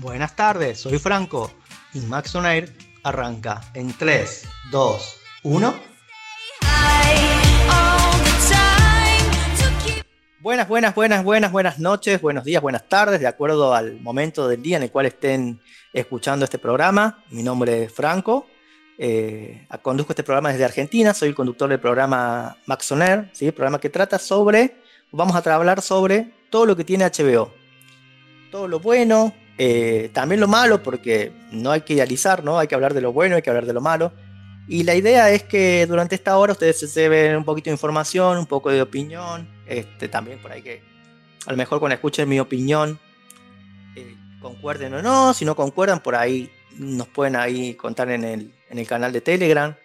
Buenas tardes, soy Franco y Max on Air arranca en 3, 2, 1. Buenas, buenas, buenas, buenas, buenas noches, buenos días, buenas tardes, de acuerdo al momento del día en el cual estén escuchando este programa. Mi nombre es Franco, eh, conduzco este programa desde Argentina, soy el conductor del programa Max ¿sí? programa que trata sobre, vamos a hablar sobre todo lo que tiene HBO. Todo lo bueno, eh, también lo malo, porque no hay que idealizar, ¿no? Hay que hablar de lo bueno, hay que hablar de lo malo. Y la idea es que durante esta hora ustedes se lleven un poquito de información, un poco de opinión. Este, también por ahí que a lo mejor cuando escuchen mi opinión, eh, concuerden o no. Si no concuerdan, por ahí nos pueden ahí contar en el, en el canal de Telegram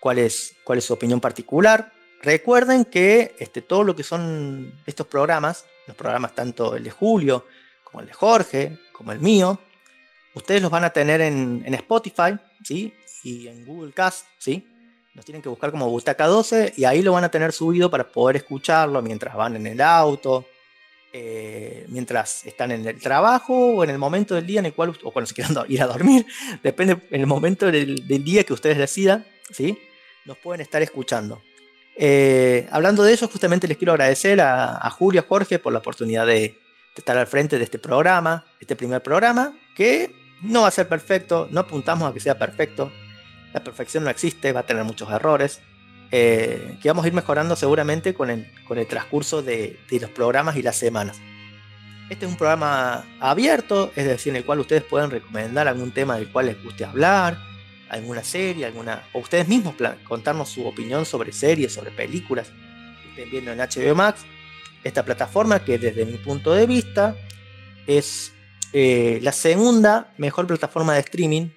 cuál es, cuál es su opinión particular. Recuerden que este, todo lo que son estos programas, los programas tanto el de Julio como el de Jorge, como el mío, ustedes los van a tener en, Spotify, ¿sí? Y en Google Cast, ¿sí? Los tienen que buscar como Butaca 12 y ahí lo van a tener subido para poder escucharlo mientras van en el auto, eh, mientras están en el trabajo o en el momento del día en el cual, o cuando se quieran ir a dormir, depende en el momento del, día que ustedes decidan, ¿sí? Nos pueden estar escuchando. Eh, hablando de eso, justamente les quiero agradecer a, a Julio, a Jorge por la oportunidad de, estar al frente de este programa, este primer programa, que no va a ser perfecto, no apuntamos a que sea perfecto, la perfección no existe, va a tener muchos errores, eh, que vamos a ir mejorando seguramente con el, con el transcurso de, los programas y las semanas. Este es un programa abierto, es decir, en el cual ustedes pueden recomendar algún tema del cual les guste hablar, alguna serie, alguna, o ustedes mismos contarnos su opinión sobre series, sobre películas que estén viendo en HBO Max esta plataforma que desde mi punto de vista es eh, la segunda mejor plataforma de streaming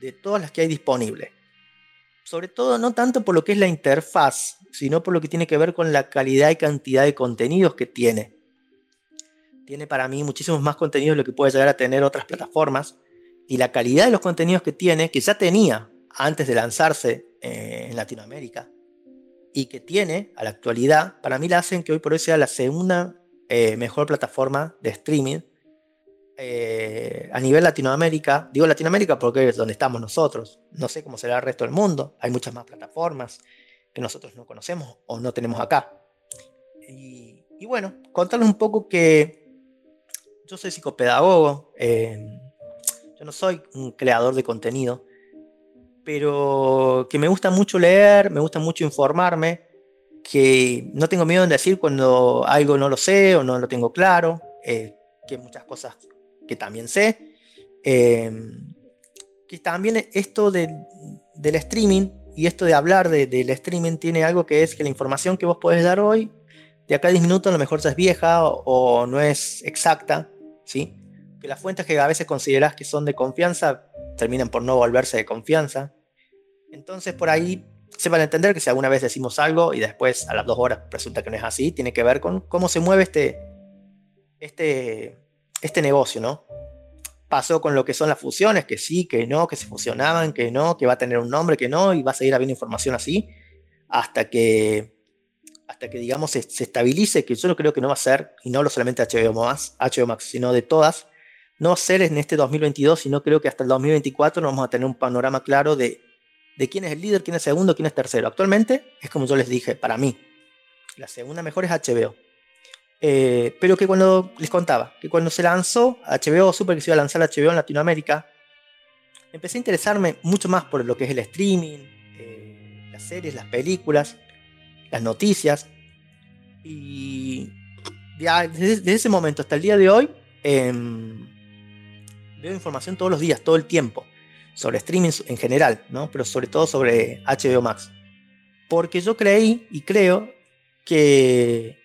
de todas las que hay disponibles. Sobre todo no tanto por lo que es la interfaz, sino por lo que tiene que ver con la calidad y cantidad de contenidos que tiene. Tiene para mí muchísimos más contenidos de lo que puede llegar a tener otras plataformas. Y la calidad de los contenidos que tiene, que ya tenía antes de lanzarse eh, en Latinoamérica, y que tiene a la actualidad, para mí la hacen que hoy por hoy sea la segunda eh, mejor plataforma de streaming eh, a nivel Latinoamérica. Digo Latinoamérica porque es donde estamos nosotros. No sé cómo será el resto del mundo. Hay muchas más plataformas que nosotros no conocemos o no tenemos acá. Y, bueno, contarles un poco que yo soy psicopedagogo. Eh, yo no soy un creador de contenido pero que me gusta mucho leer, me gusta mucho informarme, que no tengo miedo en decir cuando algo no lo sé o no lo tengo claro, eh, que muchas cosas que también sé. Em, que también esto del streaming y esto de hablar del streaming tiene algo que es que la información que vos podés dar hoy, de acá a 10 minutos a lo mejor ya es vieja o, o no es exacta, ¿sí? Que las fuentes que a veces considerás que son de confianza terminan por no volverse de confianza. Entonces por ahí se van a entender que si alguna vez decimos algo y después a las dos horas resulta que no es así, tiene que ver con cómo se mueve este, este, este negocio, ¿no? Pasó con lo que son las fusiones, que sí, que no, que se fusionaban, que no, que va a tener un nombre, que no, y va a seguir habiendo información así, hasta que, hasta que digamos, se, estabilice, que yo no creo que no va a ser, y no lo solamente HBO Max, HBO Max, sino de todas, no ser en este 2022, sino creo que hasta el 2024 no vamos a tener un panorama claro de de quién es el líder, quién es segundo, quién es tercero. Actualmente es como yo les dije, para mí, la segunda mejor es HBO. Eh, pero que cuando les contaba, que cuando se lanzó HBO, supe que se iba a lanzar HBO en Latinoamérica, empecé a interesarme mucho más por lo que es el streaming, eh, las series, las películas, las noticias. Y desde, ese momento hasta el día de hoy, em, veo información todos los días, todo el tiempo sobre streaming en general, ¿no? pero sobre todo sobre HBO Max. Porque yo creí y creo que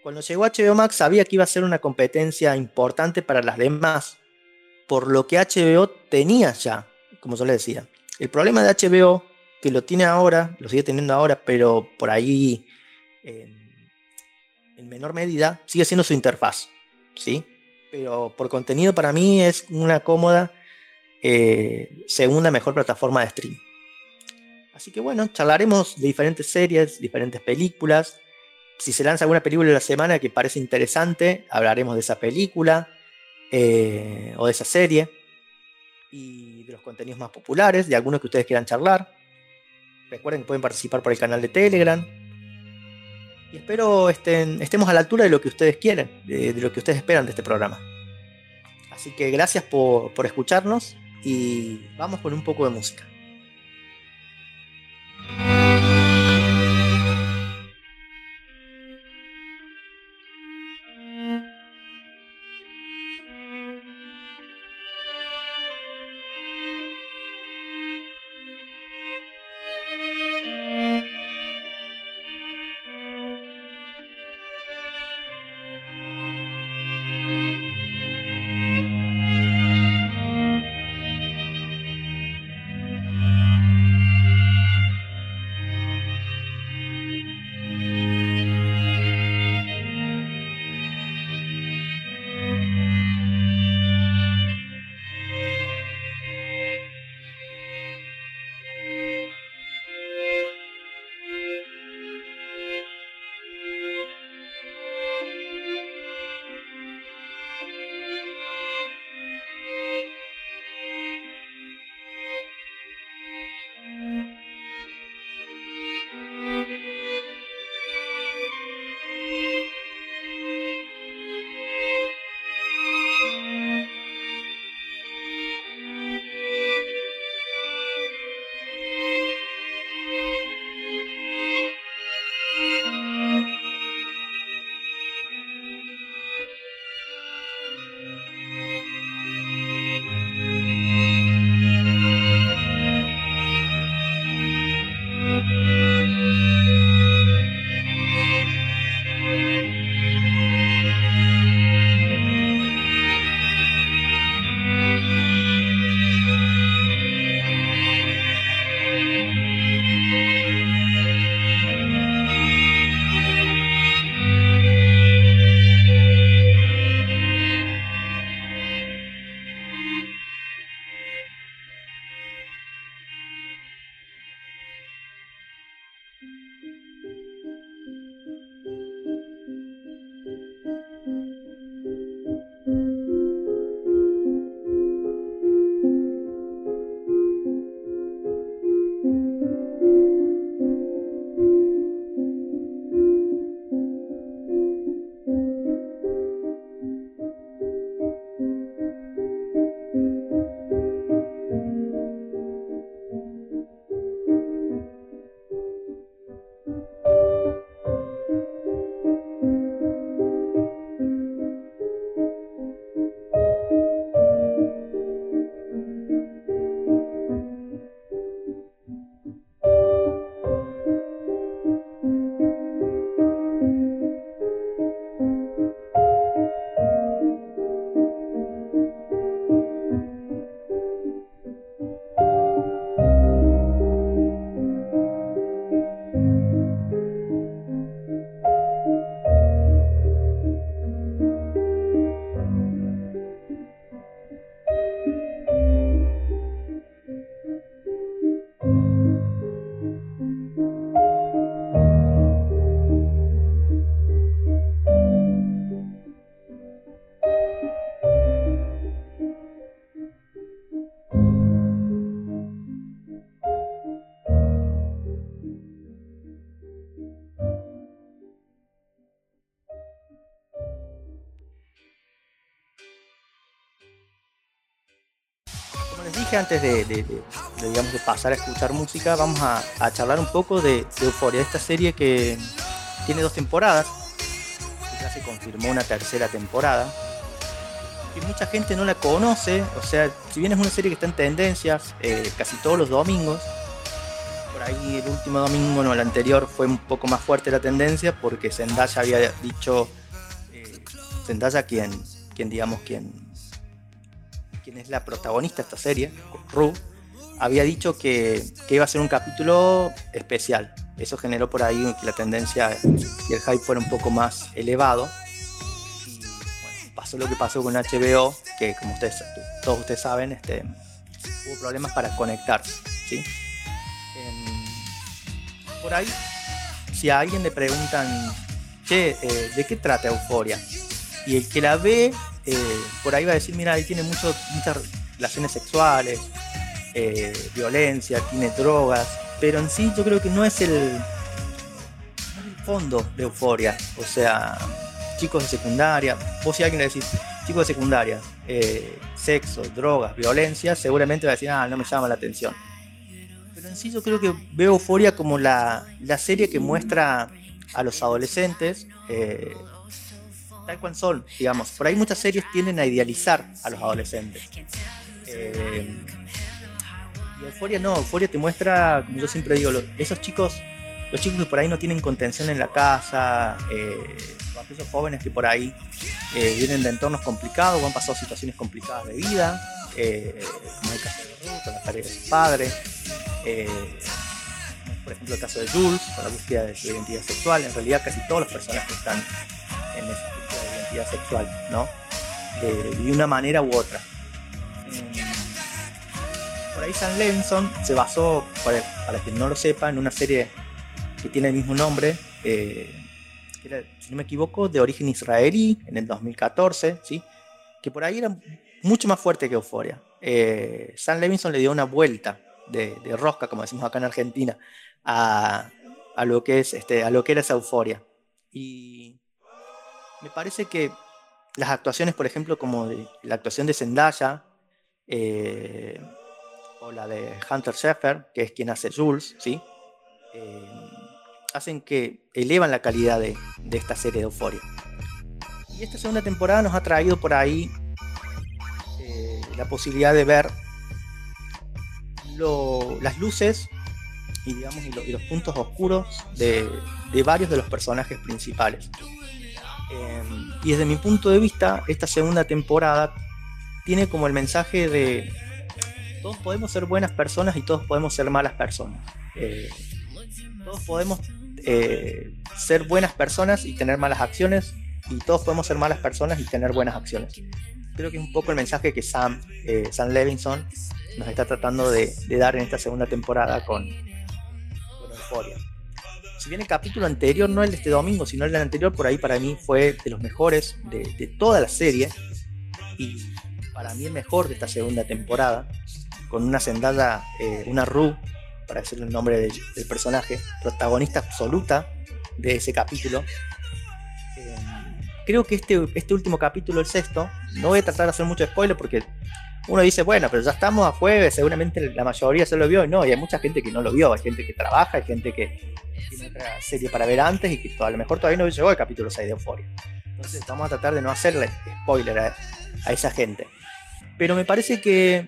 cuando llegó HBO Max sabía que iba a ser una competencia importante para las demás, por lo que HBO tenía ya, como yo le decía. El problema de HBO, que lo tiene ahora, lo sigue teniendo ahora, pero por ahí en menor medida, sigue siendo su interfaz, ¿sí? Pero por contenido para mí es una cómoda eh, segunda mejor plataforma de stream. Así que bueno, charlaremos de diferentes series, diferentes películas. Si se lanza alguna película en la semana que parece interesante, hablaremos de esa película. eh, o de esa serie, y de los contenidos más populares, de algunos que ustedes quieran charlar. Recuerden que pueden participar por el canal de Telegram. Y espero estén, estemos a la altura de lo que ustedes quieren, de, lo que ustedes esperan de este programa. Así que gracias por escucharnos y vamos con un poco de música. Antes de, digamos, de pasar a escuchar música, vamos a, charlar un poco de, Euforia, esta serie que tiene dos temporadas, ya se confirmó una tercera temporada, y mucha gente no la conoce, o sea, si bien es una serie que está en tendencias eh, casi todos los domingos, por ahí el último domingo, no, el anterior fue un poco más fuerte la tendencia porque Zendaya había dicho, eh, Zendaya quien, quien digamos, quien quien es la protagonista de esta serie, Ru, había dicho que, iba a ser un capítulo especial. Eso generó por ahí que la tendencia y el hype fuera un poco más elevado. Y bueno, pasó lo que pasó con HBO, que como ustedes, todos ustedes saben, este, hubo problemas para conectarse. ¿sí? por ahí, si a alguien le preguntan, che, eh, ¿de qué trata Euforia? Y el que la ve eh, por ahí va a decir, mira, él tiene mucho, muchas relaciones sexuales, eh, violencia, tiene drogas, pero en sí yo creo que no es el, fondo de euforia. O sea, chicos de secundaria, vos si alguien le decís, chicos de secundaria, eh, sexo, drogas, violencia, seguramente va a decir, ah, no me llama la atención. Pero en sí yo creo que veo euforia como la, la serie que muestra a los adolescentes eh, tal cual son, digamos. Por ahí muchas series tienden a idealizar a los adolescentes. Eh, y Euforia no, Euforia te muestra, como yo siempre digo, esos chicos, los chicos que por ahí no tienen contención en la casa, eh, jóvenes que por ahí eh, vienen de entornos complicados o han pasado situaciones complicadas de vida, eh, como el caso de Ruth, la pérdida de su padre, por ejemplo el caso de Jules, con la búsqueda de su identidad sexual, en realidad casi todos los personajes están en esa de sexual, ¿no? de una manera u otra por ahí Sam Levinson se basó, para, para quien no lo sepa, en una serie que tiene el mismo nombre, eh, si no me equivoco, de origen israelí, en el 2014, ¿sí? que por ahí era mucho más fuerte que Euforia. Eh, Sam Levinson le dio una vuelta de, rosca, como decimos acá en Argentina, a, lo que es este, a lo que era esa euforia. Y me parece que las actuaciones, por ejemplo, como la actuación de Zendaya, eh, o la de Hunter Sheffer, que es quien hace Jules, ¿sí? Eh, hacen que elevan la calidad de, esta serie de Euforia. Y esta segunda temporada nos ha traído por ahí eh, la posibilidad de ver las luces y, digamos, y, los puntos oscuros de, varios de los personajes principales. Eh, y desde mi punto de vista, esta segunda temporada tiene como el mensaje de, todos podemos ser buenas personas y todos podemos ser malas personas. Eh, todos podemos eh, ser buenas personas y tener malas acciones y todos podemos ser malas personas y tener buenas acciones. Creo que es un poco el mensaje que Sam, eh, Sam Levinson nos está tratando de, dar en esta segunda temporada con, con Euphoria. Si bien el capítulo anterior, no el de este domingo, sino el del anterior, por ahí para mí fue de los mejores de, toda la serie y para mí el mejor de esta segunda temporada con una sendada, eh, una Ru, para decirle el nombre del, personaje, protagonista absoluta de ese capítulo. Eh, creo que este, este último capítulo, el sexto, no voy a tratar de hacer mucho spoiler porque uno dice, bueno, pero ya estamos a jueves, seguramente la mayoría se lo vio, y no, y hay mucha gente que no lo vio, hay gente que trabaja, hay gente que tiene otra serie para ver antes y que a lo mejor todavía no llegó el capítulo 6 de Euphoria. Entonces vamos a tratar de no hacerle spoiler a esa gente. Pero me parece que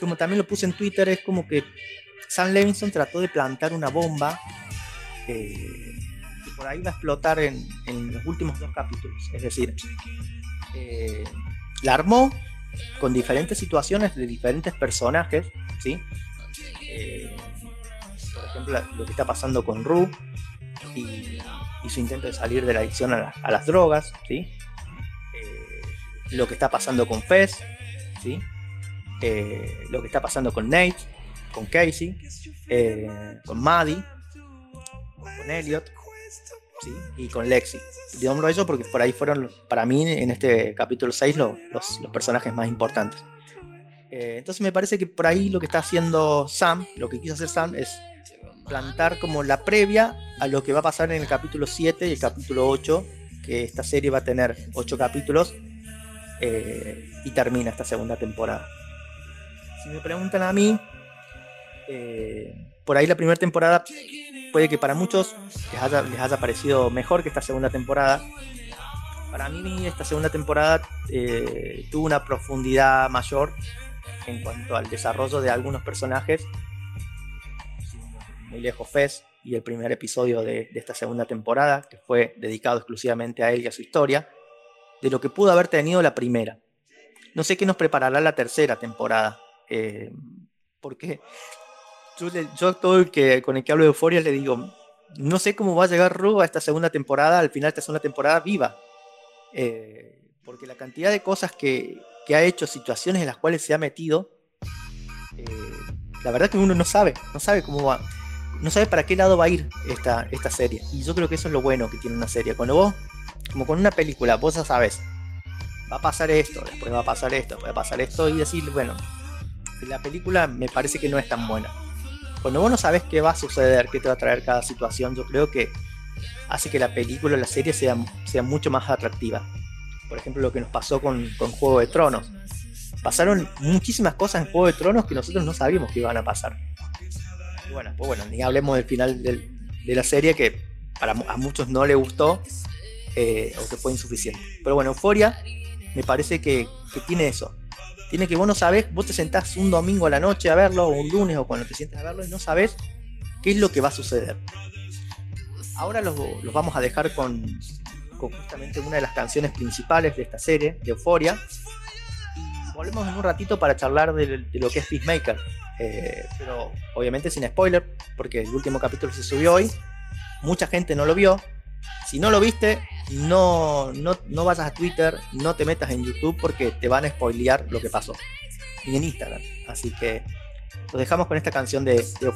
como también lo puse en Twitter, es como que Sam Levinson trató de plantar una bomba eh, que por ahí va a explotar en, los últimos dos capítulos. Es decir, eh, la armó con diferentes situaciones de diferentes personajes, ¿sí? Eh, por ejemplo, lo que está pasando con Ru y, su intento de salir de la adicción a, las drogas, ¿sí? lo que está pasando con Fez, ¿sí? Eh, lo que está pasando con Nate, con Casey, eh, con Maddie, con Elliot y con Lexi. Digámoslo eso porque por ahí fueron, para mí, en este capítulo 6, los, personajes más importantes. Eh, entonces me parece que por ahí lo que está haciendo Sam, lo que quiso hacer Sam es plantar como la previa a lo que va a pasar en el capítulo 7 y el capítulo 8, que esta serie va a tener 8 capítulos y termina esta segunda temporada si me preguntan a mí, eh, por ahí la primera temporada puede que para muchos les haya, parecido mejor que esta segunda temporada. Para mí esta segunda temporada eh, tuvo una profundidad mayor en cuanto al desarrollo de algunos personajes. Muy lejos Fez y el primer episodio de, de esta segunda temporada, que fue dedicado exclusivamente a él y a su historia, de lo que pudo haber tenido la primera. No sé qué nos preparará la tercera temporada, eh, porque yo, todo el que con el que hablo de Euforia le digo, no sé cómo va a llegar Ru a esta segunda temporada, al final esta segunda temporada viva. Eh, porque la cantidad de cosas que, ha hecho, situaciones en las cuales se ha metido, eh, la verdad que uno no sabe, no sabe cómo va, no sabe para qué lado va a ir esta, esta serie. Y yo creo que eso es lo bueno que tiene una serie. Cuando vos, como con una película, vos ya sabes va a pasar esto, después va a pasar esto, después va a pasar esto, y decir, bueno, la película me parece que no es tan buena. Cuando vos no sabes qué va a suceder, qué te va a traer cada situación, yo creo que hace que la película o la serie sea, sea mucho más atractiva. Por ejemplo, lo que nos pasó con, con Juego de Tronos. Pasaron muchísimas cosas en Juego de Tronos que nosotros no sabíamos que iban a pasar. Y bueno, pues bueno, ni hablemos del final del, de la serie que para a muchos no le gustó eh, o que fue insuficiente. Pero bueno, Euforia me parece que, tiene eso. Tiene que vos no sabés, vos te sentás un domingo a la noche a verlo, o un lunes, o cuando te sientas a verlo, y no sabés qué es lo que va a suceder. Ahora los, vamos a dejar con, justamente una de las canciones principales de esta serie, de Euforia. Volvemos en un ratito para charlar de, lo que es Peacemaker. Eh, pero obviamente sin spoiler, porque el último capítulo se subió hoy. Mucha gente no lo vio. Si no lo viste, no, no, no vayas a Twitter, no te metas en YouTube porque te van a spoilear lo que pasó. Y en Instagram. Así que los dejamos con esta canción de, de.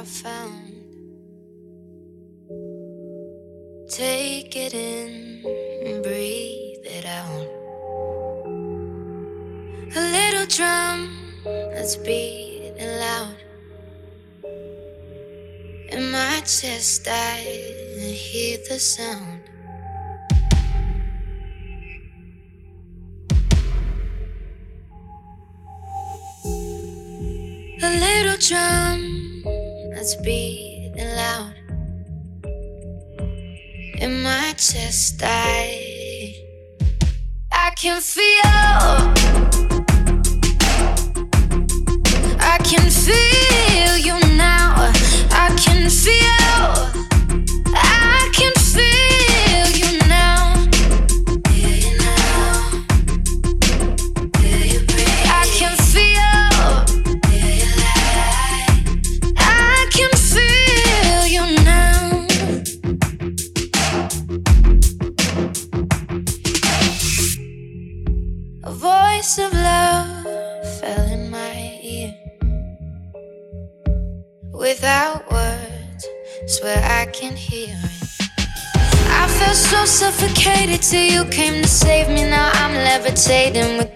I found. Take it in and breathe it out. A little drum that's beating loud. In my chest, I hear the sound. A little drum heart's beating loud in my chest. I I can feel. I can feel you now. I can feel. In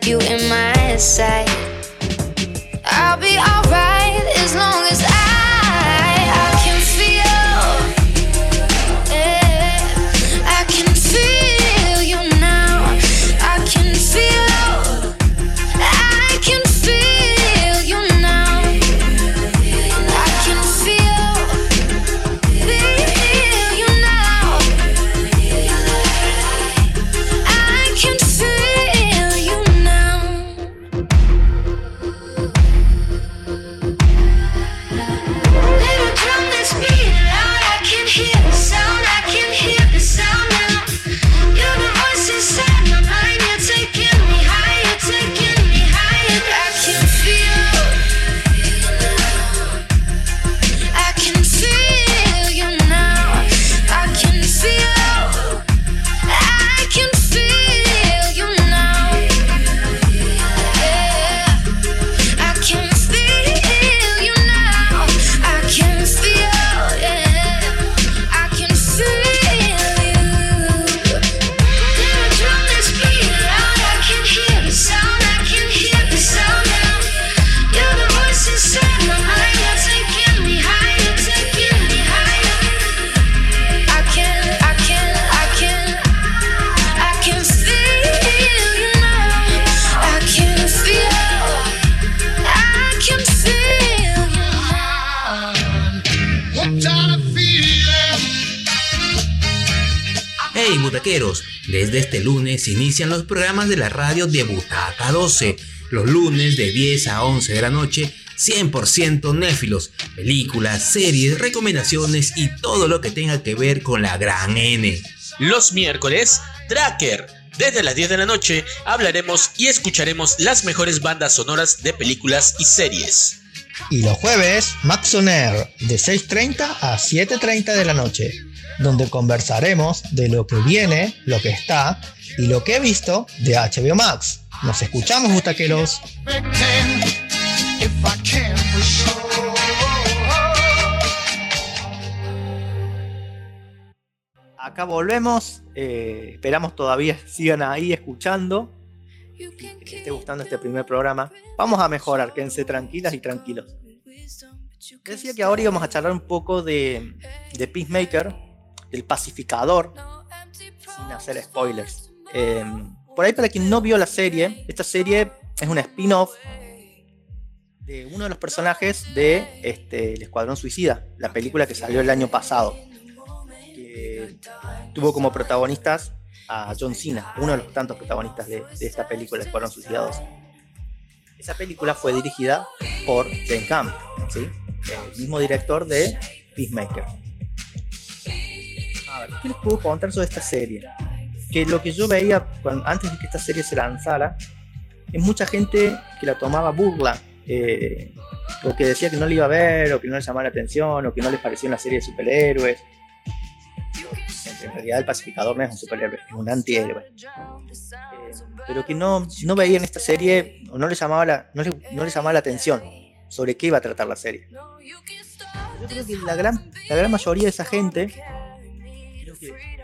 de Butaca 12, los lunes de 10 a 11 de la noche, 100% néfilos, películas, series, recomendaciones y todo lo que tenga que ver con la gran N. Los miércoles, Tracker. Desde las 10 de la noche hablaremos y escucharemos las mejores bandas sonoras de películas y series. Y los jueves, Max On Air, de 6.30 a 7.30 de la noche donde conversaremos de lo que viene, lo que está y lo que he visto de HBO Max. Nos escuchamos, butaqueros. Acá volvemos, eh, esperamos todavía sigan ahí escuchando, que esté gustando este primer programa. Vamos a mejorar, quédense tranquilas y tranquilos. Decía que ahora íbamos a charlar un poco de, de Peacemaker, el pacificador, sin hacer spoilers. Em, por ahí para quien no vio la serie, esta serie es un spin-off de uno de los personajes de este, Escuadrón Suicida, la película que salió el año pasado, tuvo como protagonistas a John Cena, uno de los tantos protagonistas de, esta película, El Escuadrón Suicida 2. Esa película fue dirigida por Jane Camp, el mismo director de Peacemaker. ¿qué les puedo contar sobre esta serie? Que lo que yo veía antes de que esta serie se lanzara, es mucha gente que la tomaba burla, eh, o que decía que no le iba a ver, o que no le llamaba la atención, o que no les parecía una serie de superhéroes. En realidad el pacificador no es un superhéroe, es un antihéroe. Eh, pero que no, no veían esta serie, o no les, llamaba la, no, no les llamaba la atención sobre qué iba a tratar la serie. Yo creo que la gran, la gran mayoría de esa gente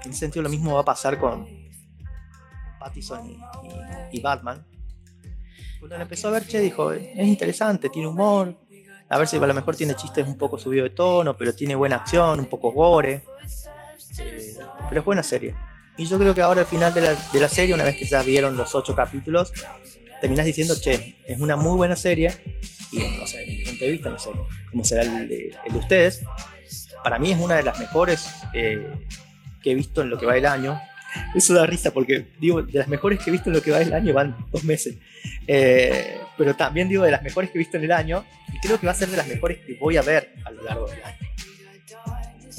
en ese sentido lo mismo va a pasar con Pattison y, Batman. Cuando lo empezó a ver, Che dijo, es interesante, tiene humor, a ver si a lo mejor tiene chistes un poco subido de tono, pero tiene buena acción, un poco gore. Eh, pero es buena serie. Y yo creo que ahora al final de la, serie, una vez que ya vieron los ocho capítulos, terminás diciendo, che, es una muy buena serie. Y no sé, desde mi punto de vista, no sé cómo será el de, ustedes. Para mí es una de las mejores eh, que he visto en lo que va el año. Eso da risa porque, digo, de las mejores que he visto en lo que va el año van dos meses. Eh, pero también digo de las mejores que he visto en el año y creo que va a ser de las mejores que voy a ver a lo largo del año.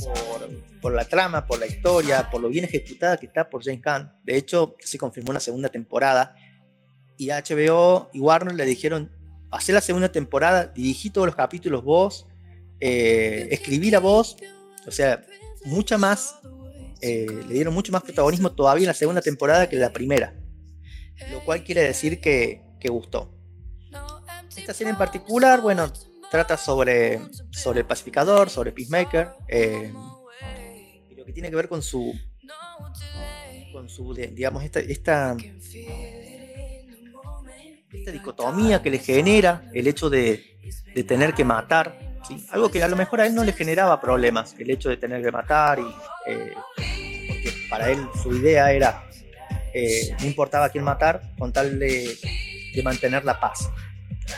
Por, por la trama, por la historia, por lo bien ejecutada que está por James Gunn. De hecho, se confirmó una segunda temporada y HBO y Warner le dijeron, hacer la segunda temporada, dirigí todos los capítulos vos, eh, escribí la voz, o sea, mucha más, eh, le dieron mucho más protagonismo todavía en la segunda temporada que en la primera, lo cual quiere decir que, que gustó. Esta serie en particular, bueno, trata sobre, sobre el pacificador, sobre Peacemaker, eh, y lo que tiene que ver con su, con su, digamos, esta, esta dicotomía que le genera el hecho de, de tener que matar, ¿sí? algo que a lo mejor a él no le generaba problemas, el hecho de tener que matar, y, eh, porque para él su idea era, eh, no importaba quién matar, con tal de, de, mantener la paz.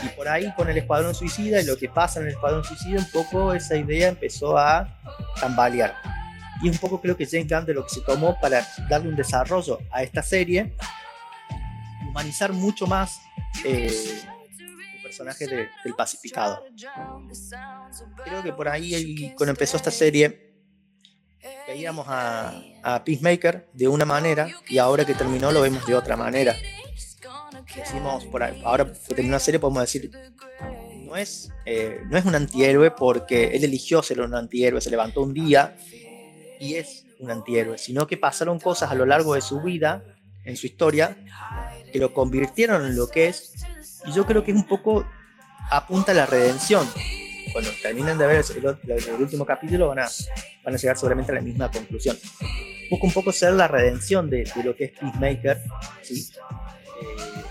Y por ahí con el Escuadrón Suicida y lo que pasa en el Escuadrón Suicida, un poco esa idea empezó a tambalear. Y un poco creo que James Gunn de lo que se tomó para darle un desarrollo a esta serie, humanizar mucho más eh, personaje de, del pacificado. Creo que por ahí, cuando empezó esta serie, veíamos a, a, Peacemaker de una manera y ahora que terminó lo vemos de otra manera. Decimos, por ahí, ahora que terminó la serie podemos decir, no es, eh, no es un antihéroe porque él eligió ser un antihéroe, se levantó un día y es un antihéroe, sino que pasaron cosas a lo largo de su vida, en su historia, que lo convirtieron en lo que es. Y yo creo que es un poco apunta a la redención. Cuando terminan de ver el, el, el, último capítulo van a, van a llegar seguramente a la misma conclusión. Busca un poco ser la redención de, de lo que es Peacemaker. ¿sí? Eh,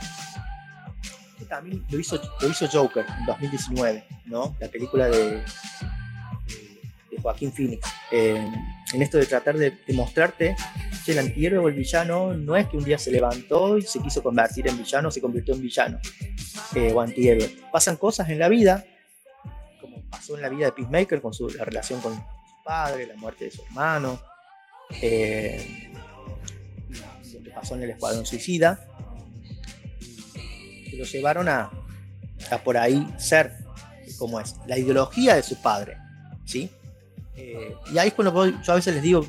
también lo hizo, lo hizo Joker en 2019, ¿no? la película de, de, de Joaquín Phoenix. Eh, en esto de tratar de, de mostrarte el antihéroe o el villano no es que un día se levantó y se quiso convertir en villano, se convirtió en villano eh, o antihéroe. Pasan cosas en la vida, como pasó en la vida de Peacemaker con su, la relación con su padre, la muerte de su hermano, eh, lo que pasó en el Escuadrón Suicida, que lo llevaron a, a por ahí ser como es, la ideología de su padre, ¿sí? Eh, y ahí es cuando yo a veces les digo,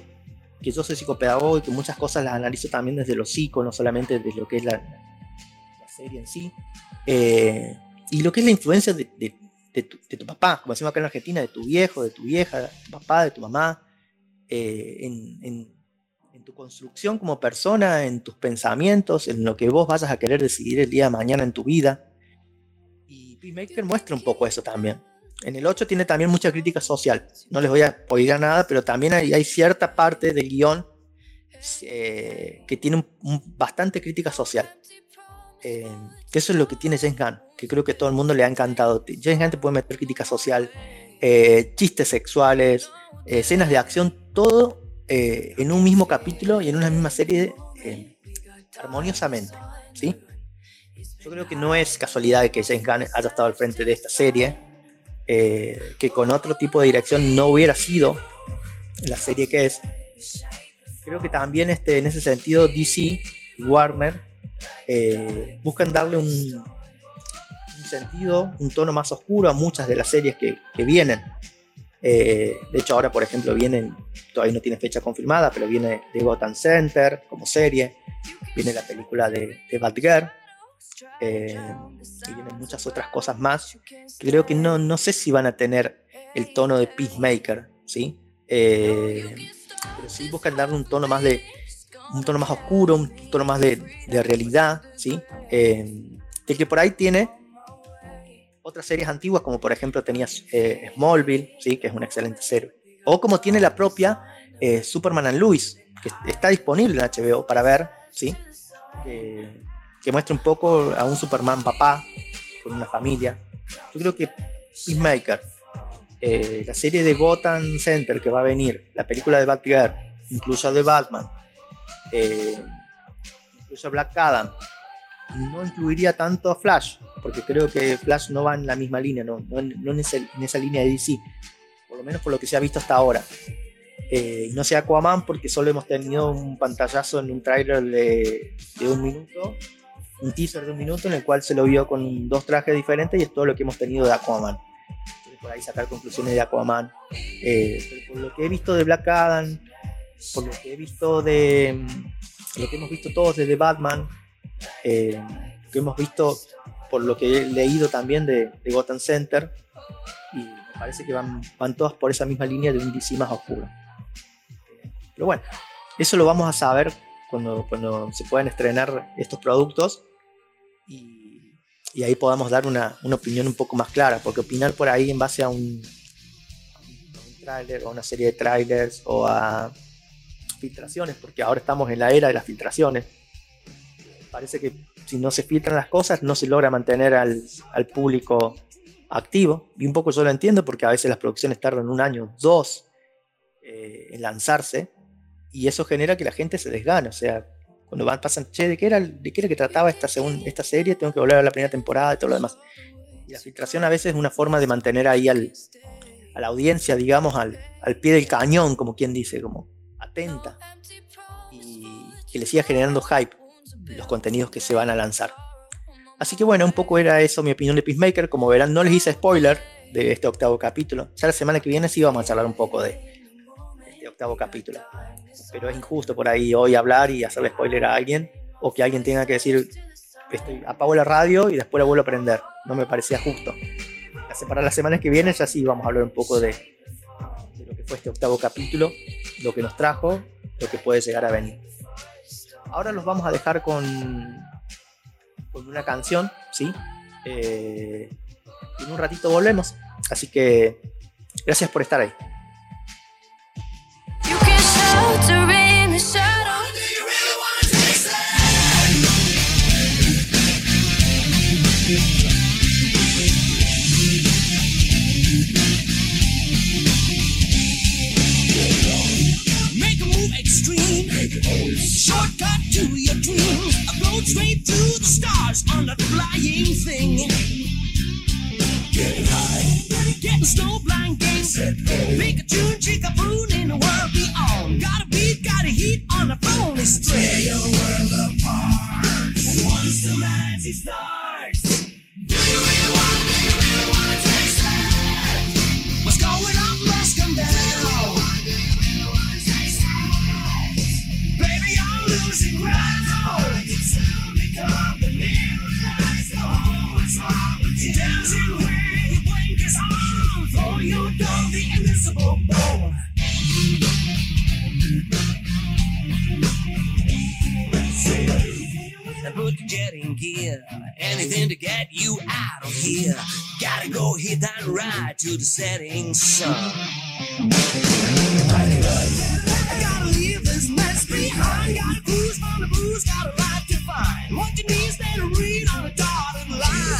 que yo soy psicopedagogo y que muchas cosas las analizo también desde lo psico, no solamente desde lo que es la, la serie en sí. Eh, y lo que es la influencia de, de, de, tu, de, tu, papá, como decimos acá en Argentina, de tu viejo, de tu vieja, de tu papá, de tu mamá, eh, en, en, en, tu construcción como persona, en tus pensamientos, en lo que vos vayas a querer decidir el día de mañana en tu vida. Y Peacemaker muestra un poco eso también. En el 8 tiene también mucha crítica social. No les voy a spoiler nada, pero también hay, cierta parte del guion eh, que tiene un, bastante crítica social. Eh, eso es lo que tiene James Gunn, que creo que todo el mundo le ha encantado. James Gunn te puede meter crítica social, eh, chistes sexuales, escenas de acción, todo en un mismo capítulo y en una misma serie armoniosamente. ¿sí? Yo creo que no es casualidad que James Gunn haya estado al frente de esta serie eh, que con otro tipo de dirección no hubiera sido la serie que es. Creo que también este, en ese sentido DC y Warner eh, buscan darle un, un, sentido, un tono más oscuro a muchas de las series que, que vienen. Eh, de hecho ahora por ejemplo vienen, todavía no tiene fecha confirmada, pero viene de Gotham Center como serie, viene la película de, de Batgirl, eh, muchas otras cosas más. Creo que no, no sé si van a tener el tono de Peacemaker, ¿sí? Eh, pero sí buscan darle un tono más de un tono más oscuro, un tono más de, de realidad, ¿sí? Eh, de que por ahí tiene otras series antiguas, como por ejemplo tenías eh, Smallville, ¿sí? Que es una excelente serie. O como tiene la propia eh, Superman and que está disponible en HBO para ver, ¿sí? Que muestra un poco a un Superman papá con una familia. Yo creo que Peacemaker, eh, la serie de Gotham Center que va a venir, la película de Batgirl, incluso de Batman, eh, incluso Black Adam, no incluiría tanto a Flash, porque creo que Flash no va en la misma línea, no, no, no en, ese, en, esa línea de DC, por lo menos por lo que se ha visto hasta ahora. Eh, no sea Aquaman porque solo hemos tenido un pantallazo en un trailer de, de un minuto un teaser de un minuto en el cual se lo vio con dos trajes diferentes y es todo lo que hemos tenido de Aquaman. Por ahí sacar conclusiones de Aquaman. Eh, por lo que he visto de Black Adam, por lo que he visto de mm, lo que hemos visto todos desde Batman, eh, lo que hemos visto por lo que he leído también de, de Gotham Center, y me parece que van, van todas por esa misma línea de un DC más oscuro. Pero bueno, eso lo vamos a saber cuando, cuando se puedan estrenar estos productos y, y ahí podamos dar una, una, opinión un poco más clara, porque opinar por ahí en base a un, a un tráiler o una serie de trailers o a filtraciones, porque ahora estamos en la era de las filtraciones. Parece que si no se filtran las cosas no se logra mantener al, al público activo. Y un poco yo lo entiendo porque a veces las producciones tardan un año, dos eh, en lanzarse y eso genera que la gente se desgane. O sea, cuando van, pasan, che, ¿de qué era, de qué era que trataba esta, esta serie? Tengo que volver a la primera temporada y todo lo demás. Y la filtración a veces es una forma de mantener ahí al, a la audiencia, digamos, al, al pie del cañón, como quien dice, como atenta. Y que le siga generando hype los contenidos que se van a lanzar. Así que bueno, un poco era eso mi opinión de Peacemaker. Como verán, no les hice spoiler de este octavo capítulo. Ya la semana que viene sí vamos a charlar un poco de octavo capítulo pero es injusto por ahí hoy hablar y hacerle spoiler a alguien, o que alguien tenga que decir, estoy, apago la radio y después la vuelvo a prender. No me parecía justo. Para las semanas que vienen ya sí vamos a hablar un poco de, lo que fue este octavo capítulo, lo que nos trajo, lo que puede llegar a venir. Ahora los vamos a dejar con, con una canción, ¿sí? Eh, en un ratito volvemos. Así que gracias por estar ahí. Shortcut to your dreams. A road straight to the stars on a flying thing. Getting high. Snow blind game. Pikachu, Chickaboon in the world beyond. Got a beat, got a heat on the phone. It's tear your world apart. Once the magic starts. Do you really want, do you really want to taste that? What's going on must come down. Baby, I'm losing ground. Become the lies. Oh, it's all dancing where you blink is your dog the invisible bone. And put the jet in gear. Anything to get you out of here. Gotta go hit that ride to the setting sun. I gotta leave this mess behind. Gotta cruise on the booze, got a right to find. What you need, stand and read on a dotted line.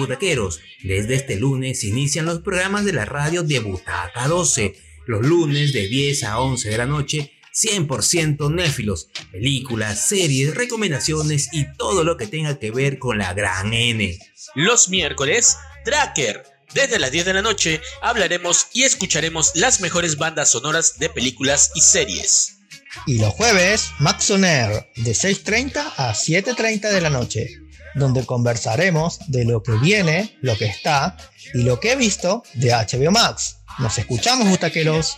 Butaqueros, desde este lunes inician los programas de la radio de Butaca 12, los lunes de 10 a 11 de la noche, 100% néfilos, películas, series, recomendaciones y todo lo que tenga que ver con la gran N. Los miércoles, Tracker. Desde las 10 de la noche hablaremos y escucharemos las mejores bandas sonoras de películas y series. Y los jueves, Max On Air, de 6.30 a 7.30 de la noche, donde conversaremos de lo que viene, lo que está y lo que he visto de HBO Max. Nos escuchamos, butaqueros.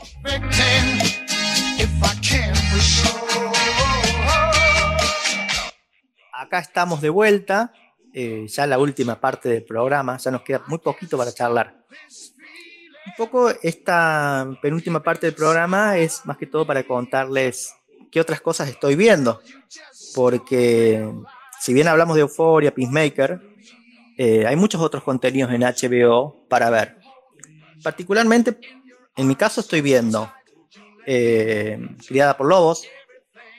Acá estamos de vuelta, eh, ya la última parte del programa, ya nos queda muy poquito para charlar. Un poco esta penúltima parte del programa es más que todo para contarles qué otras cosas estoy viendo, porque si bien hablamos de Euphoria, Peacemaker, eh, hay muchos otros contenidos en HBO para ver. Particularmente, en mi caso estoy viendo eh, Criada por Lobos,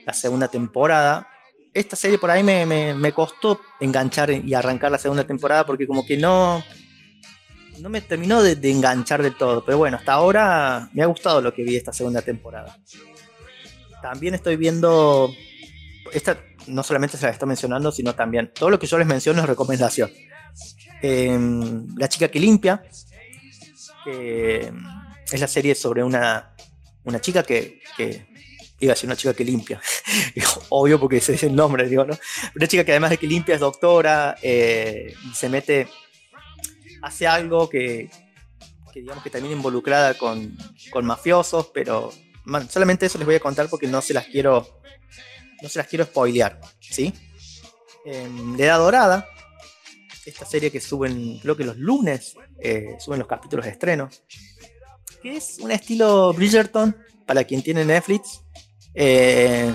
la segunda temporada. Esta serie por ahí me, costó enganchar y arrancar la segunda temporada porque como que no, no me terminó de, de, enganchar del todo. Pero bueno, hasta ahora me ha gustado lo que vi esta segunda temporada. También estoy viendo, esta no solamente se la está mencionando, sino también todo lo que yo les menciono es recomendación. Eh, la chica que limpia, es la serie sobre una, una chica que, iba a ser una chica que limpia, obvio porque ese es el nombre, digo, ¿no? Una chica que además de que limpia es doctora eh, se mete, hace algo que, digamos que también involucrada con, con mafiosos, pero solamente eso les voy a contar porque no se las quiero, no se las quiero spoilear, ¿sí? Eh, Edad Dorada, esta serie que suben, creo que los lunes, eh, suben los capítulos de estreno, que es un estilo Bridgerton, para quien tiene Netflix, eh,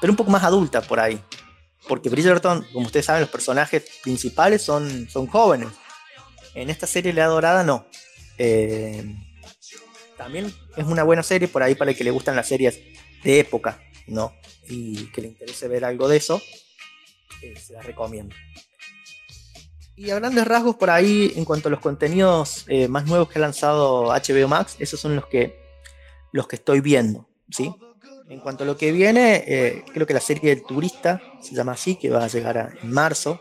pero un poco más adulta por ahí. Porque Bridgerton, como ustedes saben, los personajes principales son, son jóvenes. En esta serie La Dorada no. Eh, también es una buena serie por ahí para el que le gustan las series de época, ¿no? Y que le interese ver algo de eso, eh, se la recomiendo. Y a grandes rasgos por ahí, en cuanto a los contenidos eh, más nuevos que ha lanzado HBO Max, esos son los que, los que estoy viendo, ¿sí? En cuanto a lo que viene, eh, creo que la serie del turista se llama así, que va a llegar a, en marzo.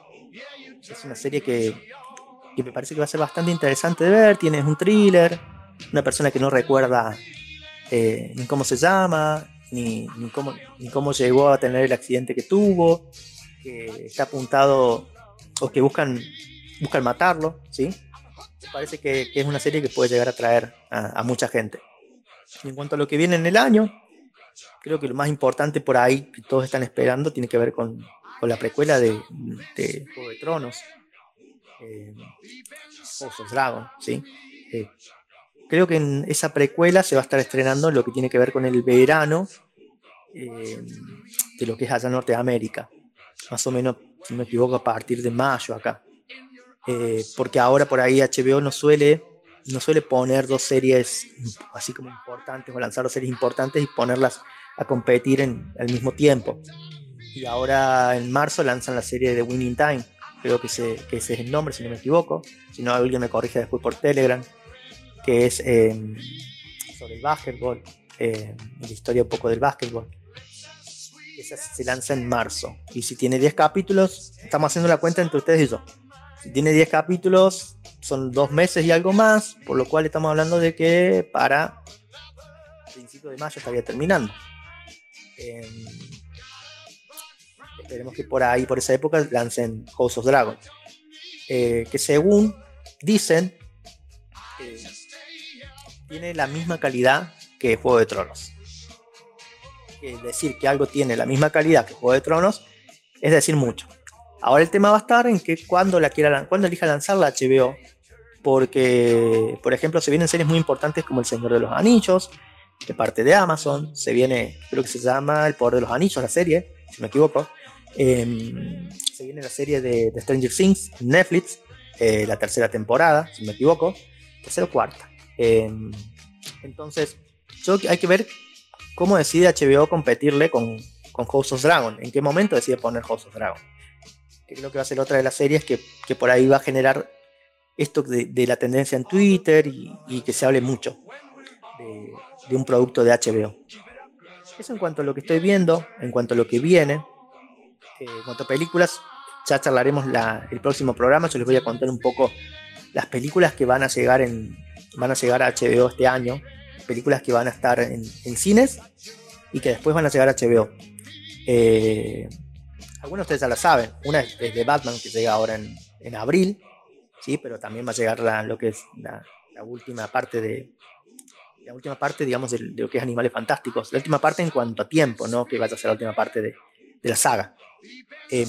Es una serie que, que, me parece que va a ser bastante interesante de ver. Tiene un thriller, una persona que no recuerda eh, cómo se llama, ni, ni, cómo, ni cómo llegó a tener el accidente que tuvo, que está apuntado o que buscan, buscan matarlo, ¿sí? Parece que, que, es una serie que puede llegar a atraer a, a mucha gente. En cuanto a lo que viene en el año, creo que lo más importante por ahí que todos están esperando tiene que ver con, con la precuela de, de, Juego de Tronos, eh, of Dragon, ¿sí? Eh, creo que en esa precuela se va a estar estrenando lo que tiene que ver con el verano eh, de lo que es allá en Norteamérica, más o menos, si no me equivoco, a partir de mayo acá. Eh, porque ahora por ahí HBO no suele no suele poner dos series así como importantes o lanzar dos series importantes y ponerlas a competir en, al mismo tiempo. Y ahora en marzo lanzan la serie de Winning Time, creo que que ese es el nombre, si no me equivoco. Si no, alguien me corrige después por Telegram, que es eh, sobre el básquetbol, eh, la historia un poco del básquetbol. Esa se lanza en marzo. Y si tiene 10 capítulos, estamos haciendo la cuenta entre ustedes y yo. Si tiene 10 capítulos, son dos meses y algo más, por lo cual estamos hablando de que para principio de mayo estaría terminando. Eh, esperemos que por ahí, por esa época, lancen House of Dragon. Eh, que según dicen, eh, tiene la misma calidad que Juego de Tronos. Es decir, que algo tiene la misma calidad que Juego de Tronos, es decir, mucho. Ahora el tema va a estar en que cuando elija lanzar la HBO, porque, por ejemplo, se vienen series muy importantes como El Señor de los Anillos, de parte de Amazon, se viene, creo que se llama El Poder de los Anillos, la serie, si me equivoco. Eh, se viene la serie de, de Stranger Things, Netflix, eh, la tercera temporada, si me equivoco, tercera o cuarta. Eh, entonces, yo, hay que ver cómo decide HBO competirle con, con House of Dragon, en qué momento decide poner House of Dragon. Que creo que va a ser otra de las series que, que por ahí va a generar esto de, la tendencia en Twitter y, que se hable mucho de, un producto de HBO. Eso en cuanto a lo que estoy viendo, en cuanto a lo que viene. Eh, en cuanto a películas, ya charlaremos la, el próximo programa. Yo les voy a contar un poco las películas que van a llegar en van a llegar a HBO este año, películas que van a estar en, en cines y que después van a llegar a HBO. Eh, algunos de ustedes ya la saben. Una es de Batman que llega ahora en, en abril, sí, pero también va a llegar la, lo que es la, la última parte de la última parte, digamos, de, de, lo que es Animales Fantásticos. La última parte en cuanto a tiempo, no que vaya a ser la última parte de, de la saga. Eh,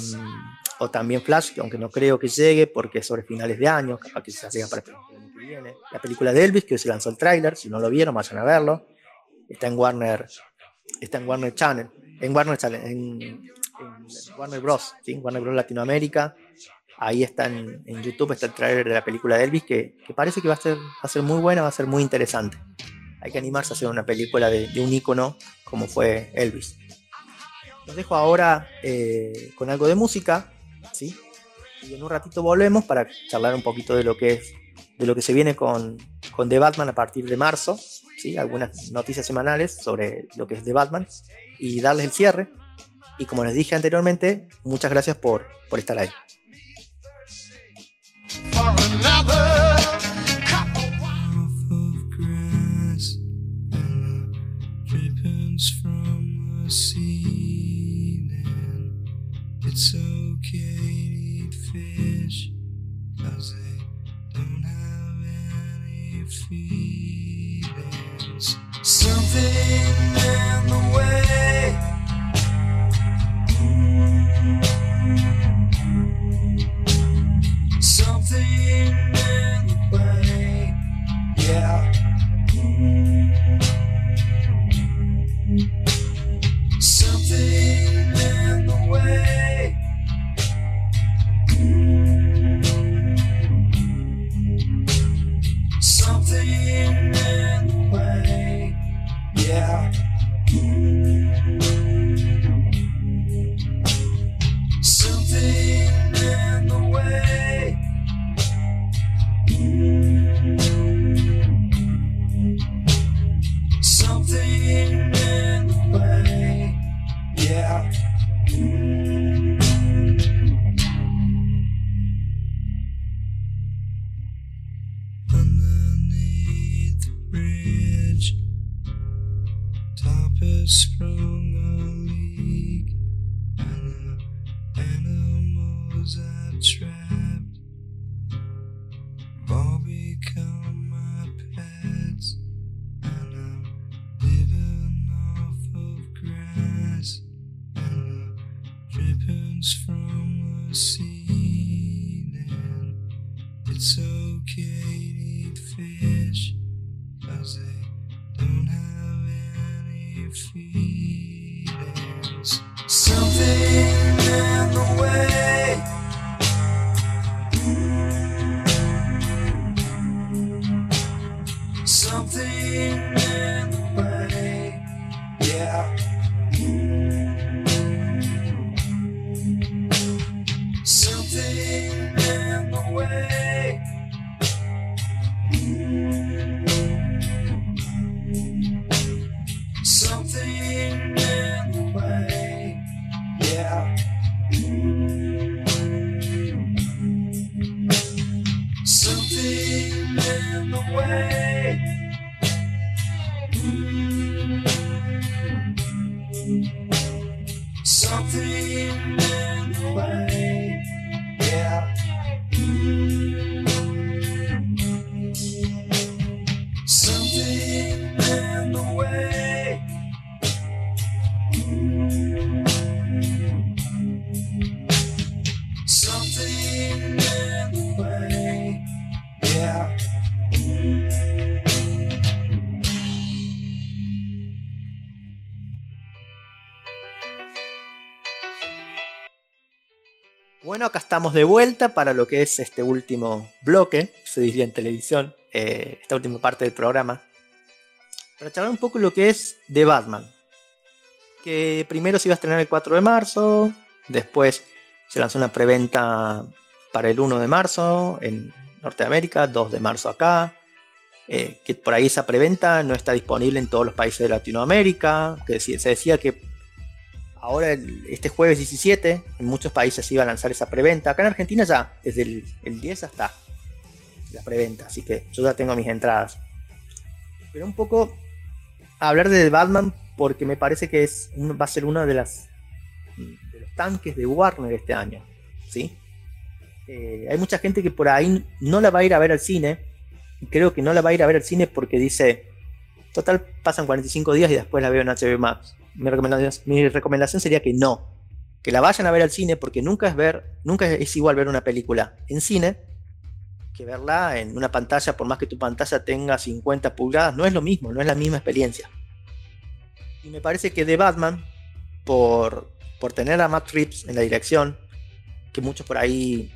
o también Flash, que aunque no creo que llegue porque es sobre finales de año, capaz que se llega para el año que viene. La película de Elvis, que hoy se lanzó el tráiler, si no lo vieron, vayan a verlo. Está en Warner, está en Warner Channel, en Warner Channel, en, en Warner Bros, ¿sí? Warner Bros Latinoamérica. Ahí está en, en, YouTube, está el tráiler de la película de Elvis, que, que, parece que va a, ser, va a ser muy buena, va a ser muy interesante. Hay que animarse a hacer una película de, de un ícono como fue Elvis. Los dejo ahora eh, con algo de música, ¿sí? Y en un ratito volvemos para charlar un poquito de lo que es, de lo que se viene con, con The Batman a partir de marzo, ¿sí? Algunas noticias semanales sobre lo que es The Batman y darles el cierre. Y como les dije anteriormente, muchas gracias por, por estar ahí. It's okay to eat fish, cause they don't have any feelings. Something in the way. Something Bueno, acá estamos de vuelta para lo que es este último bloque, se diría en televisión, eh, esta última parte del programa, para charlar un poco lo que es The Batman, que primero se iba a estrenar el 4 de marzo, después se lanzó una preventa para el 1 de marzo en Norteamérica, 2 de marzo acá, eh, que por ahí esa preventa no está disponible en todos los países de Latinoamérica, que se decía que ahora este jueves 17 en muchos países se iba a lanzar esa preventa, acá en Argentina ya, desde el, el 10 hasta la preventa, así que yo ya tengo mis entradas. Pero un poco hablar de Batman porque me parece que es va a ser uno de las de los tanques de Warner este año, ¿sí? Eh, hay mucha gente que por ahí no la va a ir a ver al cine y creo que no la va a ir a ver al cine porque dice, total pasan 45 días y después la veo en HBO Max. Mi recomendación, mi recomendación sería que no, que la vayan a ver al cine porque nunca es ver, nunca es igual ver una película en cine verla en una pantalla, por más que tu pantalla tenga 50 pulgadas, no es lo mismo, no es la misma experiencia. Y me parece que The Batman, por, por tener a Matt Reeves en la dirección, que muchos por ahí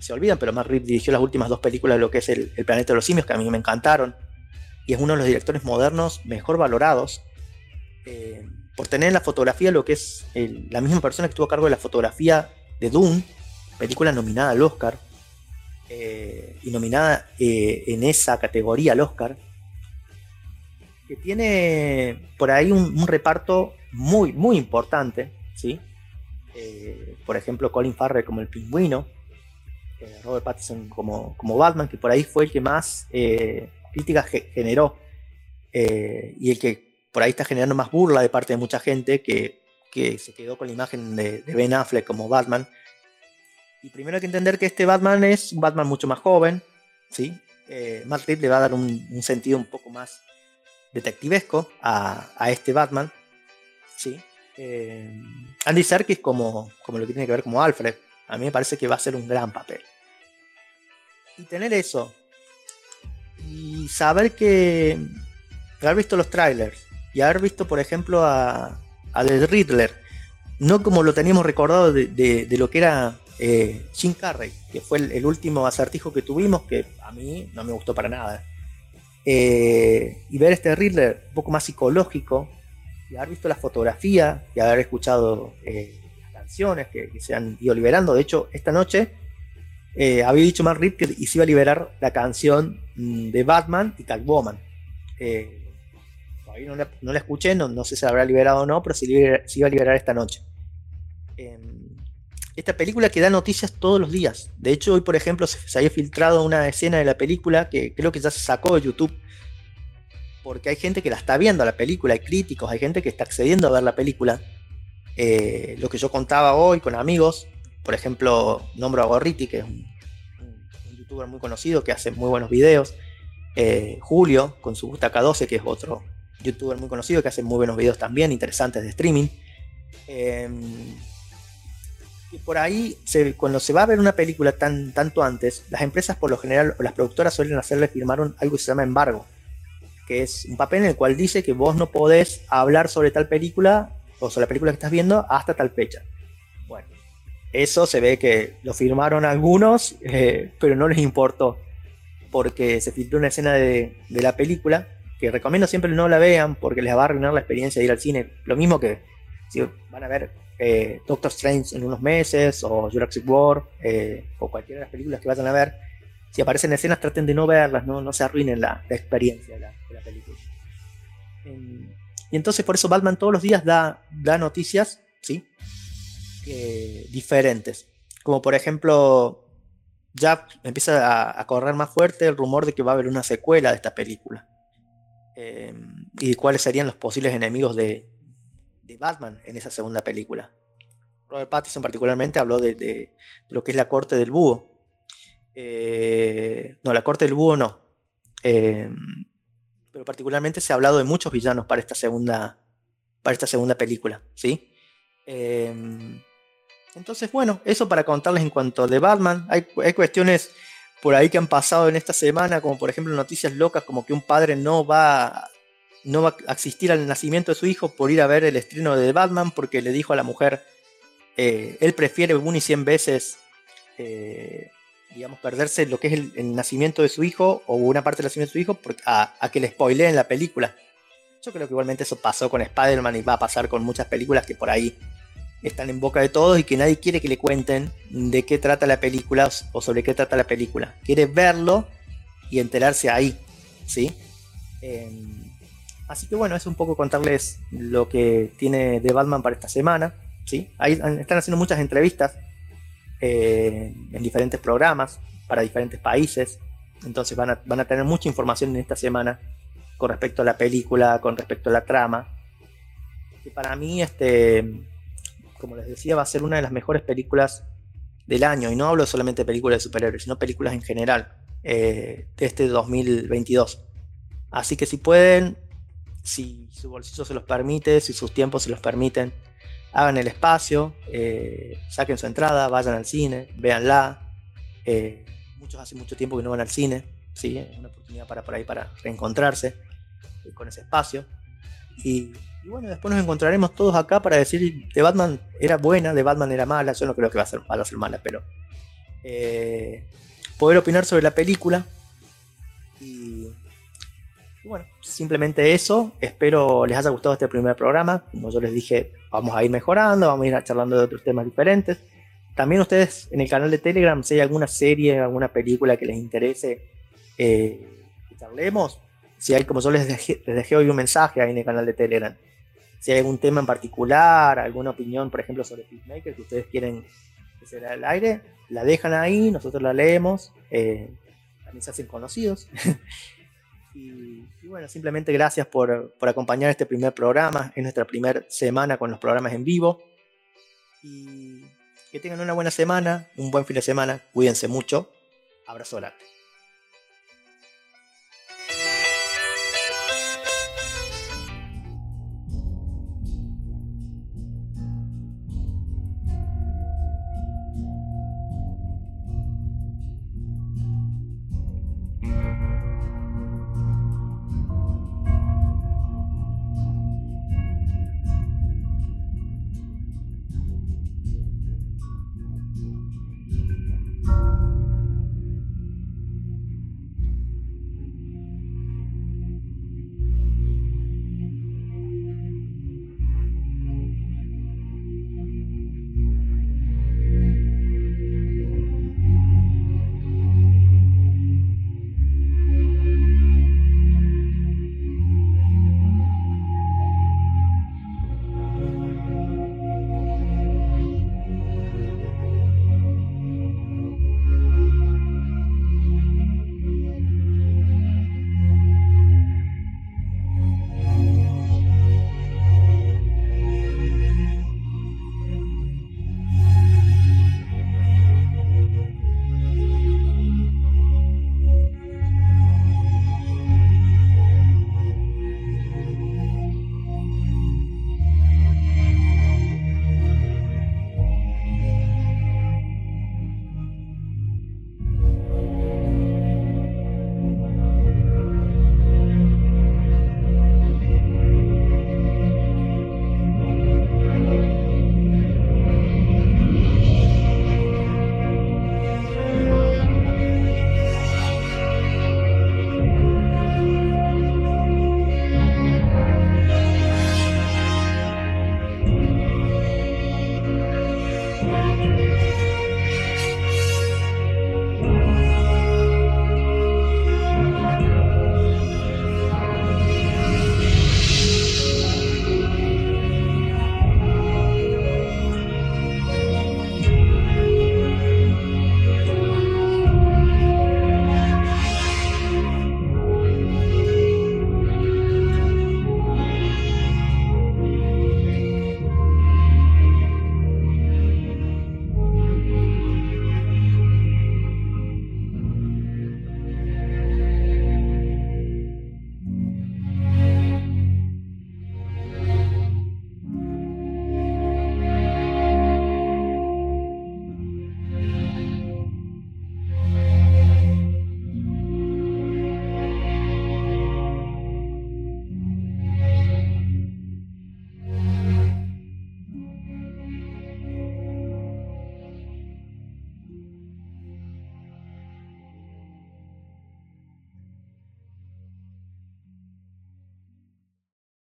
se olvidan, pero Matt Reeves dirigió las últimas dos películas de lo que es el, Planeta de los Simios, que a mí me encantaron, y es uno de los directores modernos mejor valorados, eh, por tener en la fotografía lo que es la misma persona que estuvo a cargo de la fotografía de Dune, película nominada al Oscar, eh, y nominada eh, en esa categoría al Oscar, que tiene por ahí un, reparto muy, muy importante, ¿sí? Eh, por ejemplo, Colin Farrell como el pingüino, eh, Robert Pattinson como, como Batman, que por ahí fue el que más eh, críticas ge- generó y el que por ahí está generando más burla de parte de mucha gente que, que se quedó con la imagen de Ben Affleck como Batman. Y primero hay que entender que este Batman es un Batman mucho más joven, ¿sí? Eh, Matt Reeves le va a dar un, sentido un poco más detectivesco a, a este Batman, ¿sí? Eh, Andy Serkis como, como lo que tiene que ver como Alfred, a mí me parece que va a ser un gran papel. Y tener eso, y saber que haber visto los trailers y haber visto, por ejemplo, a, a The Riddler, no como lo teníamos recordado de- de lo que era eh, Jim Carrey, que fue el, último acertijo que tuvimos, que a mí no me gustó para nada. Eh, y ver este Riddler un poco más psicológico, y haber visto la fotografía, y haber escuchado eh, las canciones que, se han ido liberando. De hecho, esta noche eh, había dicho Matt Reeves que se iba a liberar la canción mm, de Batman y Catwoman. Todavía no la, no la escuché, no, sé si se habrá liberado o no, pero se, se iba a liberar esta noche. Esta película que da noticias todos los días. De hecho, hoy, por ejemplo, se, había filtrado una escena de la película que creo que ya se sacó de YouTube. Porque hay gente que la está viendo la película, hay críticos, hay gente que está accediendo a ver la película. Eh, lo que yo contaba hoy con amigos, por ejemplo, nombro a que es un, youtuber muy conocido que hace muy buenos videos. Eh, Julio, con su Butaca 12, que es otro youtuber muy conocido que hace muy buenos videos también, interesantes de streaming. Eh, y por ahí, cuando se va a ver una película tan, tanto antes, las empresas por lo general, o las productoras suelen hacerle firmar algo que se llama embargo, que es un papel en el cual dice que vos no podés hablar sobre tal película o sobre la película que estás viendo hasta tal fecha. Bueno, eso se ve que lo firmaron algunos, eh, pero no les importó. porque se filtró una escena de, de la película que recomiendo siempre no la vean porque les va a arruinar la experiencia de ir al cine. Lo mismo que si van a ver eh, Doctor Strange en unos meses o Jurassic World eh, o cualquiera de las películas que vayan a ver, si aparecen escenas traten de no verlas, no, no se arruinen la, experiencia de la, película. Y entonces por eso Batman todos los días da, da noticias, ¿sí? Eh, diferentes. Como por ejemplo, ya empieza a, a, correr más fuerte el rumor de que va a haber una secuela de esta película. Eh, y cuáles serían los posibles enemigos de, de, Batman en esa segunda película. Robert Pattinson particularmente habló de, lo que es la corte del búho. Eh, no, la corte del búho no. Eh, pero particularmente se ha hablado de muchos villanos para esta segunda, para esta segunda película, ¿sí? Eh, entonces, bueno, eso para contarles en cuanto de Batman. Hay, hay, cuestiones por ahí que han pasado en esta semana, como por ejemplo noticias locas como que un padre no va, no va a asistir al nacimiento de su hijo por ir a ver el estreno de Batman porque le dijo a la mujer, eh, él prefiere una y cien veces, eh, digamos, perderse lo que es el, nacimiento de su hijo o una parte del nacimiento de su hijo a, que le spoileen la película. Yo creo que igualmente eso pasó con Spider-Man y va a pasar con muchas películas que por ahí están en boca de todos y que nadie quiere que le cuenten de qué trata la película o sobre qué trata la película. Quiere verlo y enterarse ahí, ¿sí? Eh, así que bueno, es un poco contarles lo que tiene de Batman para esta semana, ¿sí? Ahí están haciendo muchas entrevistas eh, en diferentes programas para diferentes países, entonces van a, van a tener mucha información en esta semana con respecto a la película, con respecto a la trama. Que para mí, este como les decía, va a ser una de las mejores películas del año. Y no hablo solamente de películas de superhéroes, sino películas en general eh, de este 2022. Así que si pueden, si su bolsillo se los permite, si sus tiempos se los permiten, hagan el espacio, eh, saquen su entrada, vayan al cine, véanla. Eh, muchos hace mucho tiempo que no van al cine, ¿sí? es una oportunidad para por ahí para reencontrarse con ese espacio. Y y bueno, después nos encontraremos todos acá para decir de Batman era buena, de Batman era mala. Yo no creo que va a ser, va a ser mala, pero eh, poder opinar sobre la película. Bueno, simplemente eso. Espero les haya gustado este primer programa. Como yo les dije, vamos a ir mejorando, vamos a ir charlando de otros temas diferentes. También ustedes en el canal de Telegram, si hay alguna serie, alguna película que les interese eh, que charlemos, si hay, como yo les dejé, les dejé hoy un mensaje ahí en el canal de Telegram, si hay algún tema en particular, alguna opinión, por ejemplo, sobre Peacemaker que ustedes quieren que se al aire, la dejan ahí, nosotros la leemos, eh, también se hacen conocidos. y, bueno, simplemente gracias por, por, acompañar este primer programa, es nuestra primera semana con los programas en vivo. Y que tengan una buena semana, un buen fin de semana, cuídense mucho, abrazo arte.